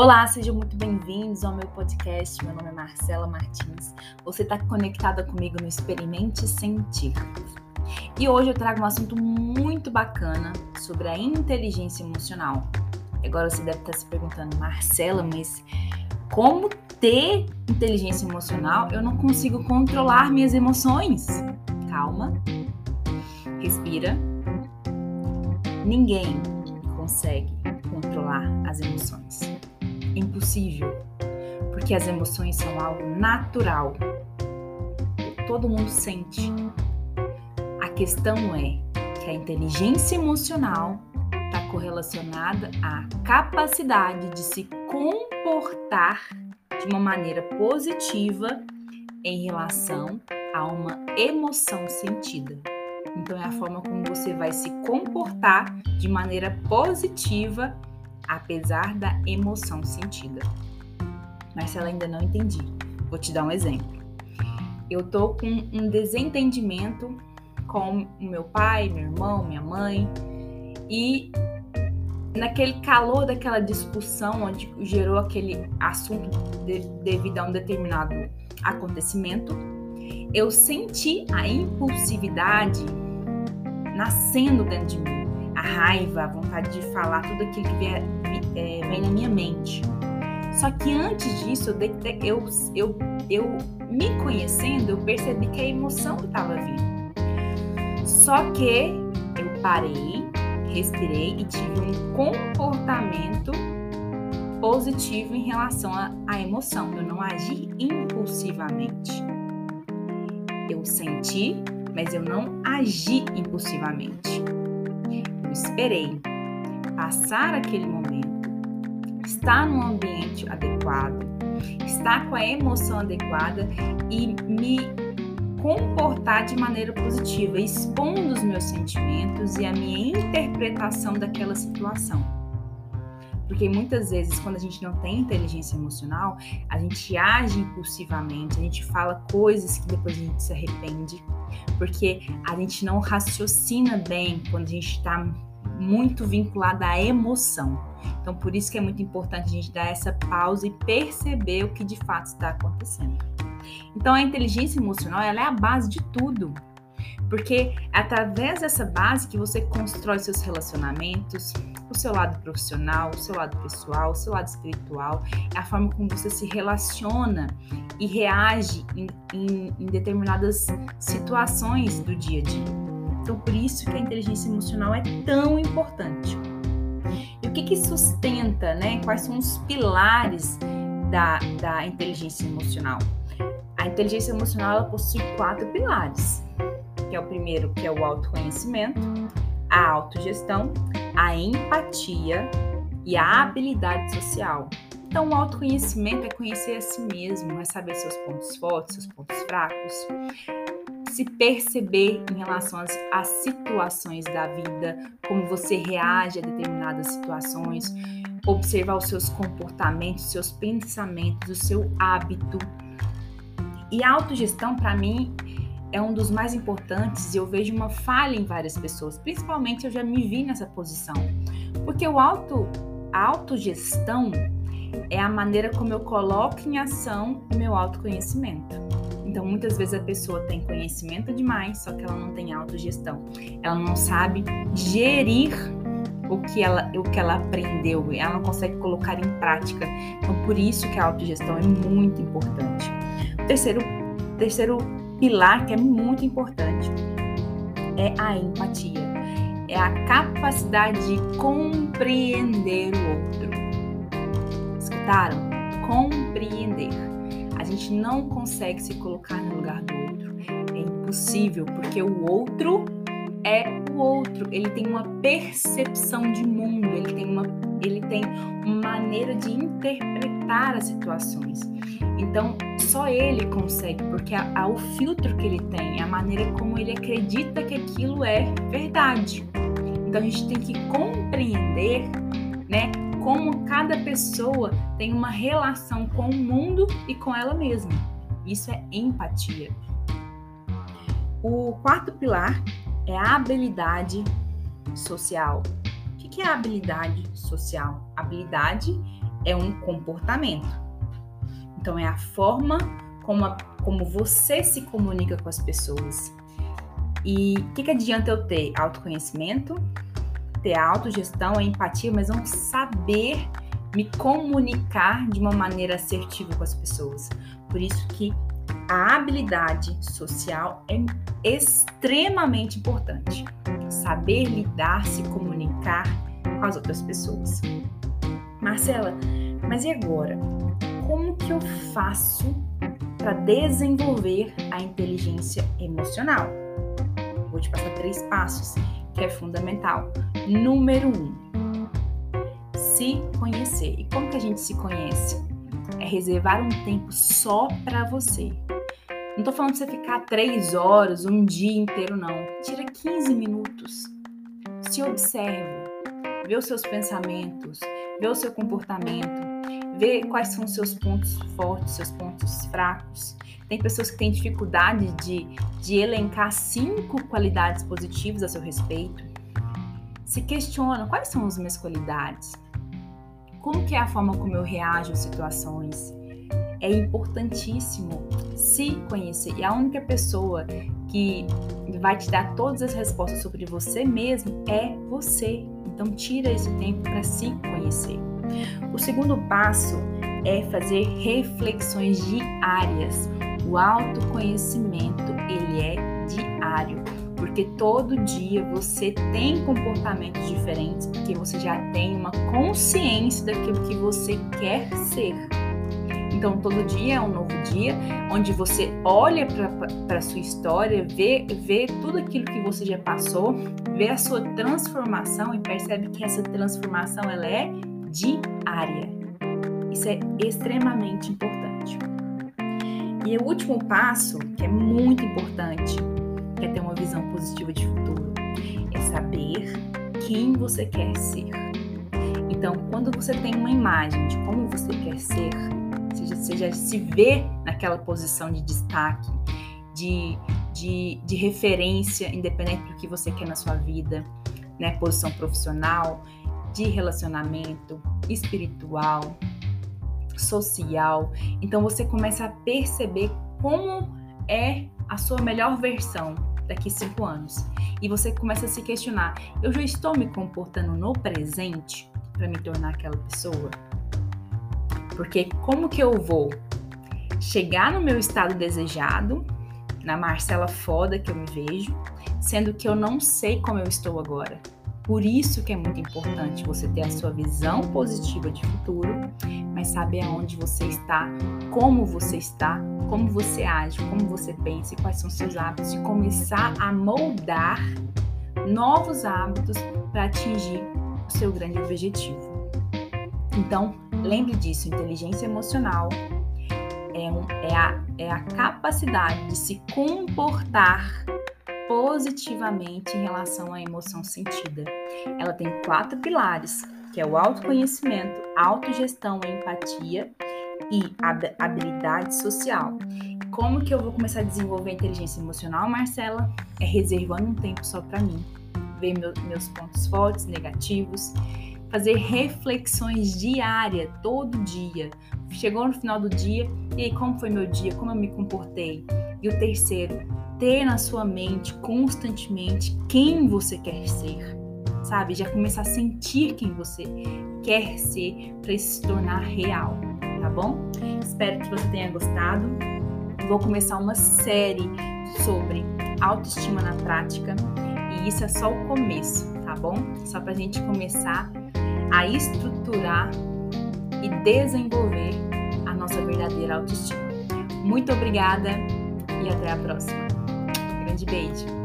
Olá, sejam muito bem-vindos ao meu podcast. Meu nome é Marcela Martins. Você está conectada comigo no Experimente Sentir. E hoje eu trago um assunto muito bacana sobre a inteligência emocional. Agora você deve estar se perguntando, Marcela, mas como ter inteligência emocional? Eu não consigo controlar minhas emoções. Calma, respira. Ninguém consegue controlar as emoções impossível, porque as emoções são algo natural. Todo mundo sente. A questão é que a inteligência emocional está correlacionada à capacidade de se comportar de uma maneira positiva em relação a uma emoção sentida. Então, é a forma como você vai se comportar de maneira positiva apesar da emoção sentida. Marcela, ainda não entendi. Vou te dar um exemplo. Eu tô com um desentendimento com o meu pai, meu irmão, minha mãe, e naquele calor daquela discussão onde gerou aquele assunto de, devido a um determinado acontecimento, eu senti a impulsividade nascendo dentro de mim a raiva, a vontade de falar tudo aquilo que vem, é, vem na minha mente. Só que antes disso, eu, eu, eu me conhecendo, eu percebi que a emoção estava vindo. Só que eu parei, respirei e tive um comportamento positivo em relação à emoção. Eu não agi impulsivamente. Eu senti, mas eu não agi impulsivamente. Eu esperei passar aquele momento, estar no ambiente adequado, estar com a emoção adequada e me comportar de maneira positiva, expondo os meus sentimentos e a minha interpretação daquela situação. Porque muitas vezes, quando a gente não tem inteligência emocional, a gente age impulsivamente, a gente fala coisas que depois a gente se arrepende, porque a gente não raciocina bem quando a gente está muito vinculada à emoção. Então, por isso que é muito importante a gente dar essa pausa e perceber o que de fato está acontecendo. Então, a inteligência emocional ela é a base de tudo. Porque é através dessa base que você constrói seus relacionamentos, o seu lado profissional, o seu lado pessoal, o seu lado espiritual, é a forma como você se relaciona e reage em, em, em determinadas situações do dia a dia. Então, por isso que a inteligência emocional é tão importante. E o que, que sustenta, né? Quais são os pilares da, da inteligência emocional? A inteligência emocional ela possui quatro pilares, que é o primeiro, que é o autoconhecimento, a autogestão, a empatia e a habilidade social. Então, o autoconhecimento é conhecer a si mesmo, é saber seus pontos fortes, seus pontos fracos, se perceber em relação às, às situações da vida, como você reage a determinadas situações, observar os seus comportamentos, seus pensamentos, o seu hábito. E a autogestão, para mim, é um dos mais importantes e eu vejo uma falha em várias pessoas, principalmente eu já me vi nessa posição. Porque o auto, a autogestão é a maneira como eu coloco em ação o meu autoconhecimento. Então, muitas vezes a pessoa tem conhecimento demais, só que ela não tem autogestão. Ela não sabe gerir o que ela, o que ela aprendeu, ela não consegue colocar em prática. Então, por isso que a autogestão é muito importante. O terceiro, terceiro pilar que é muito importante é a empatia. É a capacidade de compreender o outro. Escutaram? Compreender gente não consegue se colocar no lugar do outro. É impossível, porque o outro é o outro. Ele tem uma percepção de mundo, ele tem uma, ele tem uma maneira de interpretar as situações. Então, só ele consegue, porque a, a, o filtro que ele tem, a maneira como ele acredita que aquilo é verdade. Então, a gente tem que compreender, né, como cada pessoa tem uma relação com o mundo e com ela mesma. Isso é empatia. O quarto pilar é a habilidade social. O que é a habilidade social? Habilidade é um comportamento. Então, é a forma como, a, como você se comunica com as pessoas. E o que, que adianta eu ter autoconhecimento, ter autogestão, a empatia, mas não saber me comunicar de uma maneira assertiva com as pessoas. Por isso que a habilidade social é extremamente importante. Saber lidar, se comunicar com as outras pessoas. Marcela, mas e agora? Como que eu faço para desenvolver a inteligência emocional? Vou te passar três passos que é fundamental. Número um, se conhecer. E como que a gente se conhece? É reservar um tempo só para você. Não tô falando de você ficar três horas, um dia inteiro, não. Tira 15 minutos. Se observe. Vê os seus pensamentos, vê o seu comportamento, vê quais são os seus pontos fortes, seus pontos fracos. Tem pessoas que têm dificuldade de, de elencar cinco qualidades positivas a seu respeito. Se questiona quais são as minhas qualidades, como que é a forma como eu reajo às situações. É importantíssimo se conhecer. E a única pessoa que vai te dar todas as respostas sobre você mesmo é você. Então tira esse tempo para se conhecer. O segundo passo é fazer reflexões diárias. O autoconhecimento, ele é diário porque todo dia você tem comportamentos diferentes, porque você já tem uma consciência daquilo que você quer ser. Então, todo dia é um novo dia, onde você olha para a sua história, vê, vê tudo aquilo que você já passou, vê a sua transformação e percebe que essa transformação ela é diária. Isso é extremamente importante. E o último passo, que é muito importante, quer ter uma visão positiva de futuro, é saber quem você quer ser. Então, quando você tem uma imagem de como você quer ser, seja, você já se vê naquela posição de destaque, de, de, de referência, independente do que você quer na sua vida, né? Posição profissional, de relacionamento, espiritual, social. Então você começa a perceber como é a sua melhor versão daqui cinco anos. E você começa a se questionar: eu já estou me comportando no presente para me tornar aquela pessoa? Porque como que eu vou chegar no meu estado desejado, na Marcela foda que eu me vejo, sendo que eu não sei como eu estou agora? Por isso que é muito importante você ter a sua visão positiva de futuro, mas saber aonde você está, como você está, como você age, como você pensa, quais são seus hábitos e começar a moldar novos hábitos para atingir o seu grande objetivo. Então, lembre disso, inteligência emocional é, um, é, a, é a capacidade de se comportar positivamente em relação à emoção sentida. Ela tem quatro pilares, que é o autoconhecimento, autogestão, empatia e habilidade social. Como que eu vou começar a desenvolver a inteligência emocional, Marcela? É reservando um tempo só para mim, ver meu, meus pontos fortes, negativos, fazer reflexões diárias, todo dia. Chegou no final do dia, e aí, como foi meu dia? Como eu me comportei? E o terceiro, ter na sua mente constantemente quem você quer ser, sabe? Já começar a sentir quem você quer ser para se tornar real, tá bom? Espero que você tenha gostado. Vou começar uma série sobre autoestima na prática e isso é só o começo, tá bom? Só para a gente começar a estruturar e desenvolver a nossa verdadeira autoestima. Muito obrigada e até a próxima grande beijo.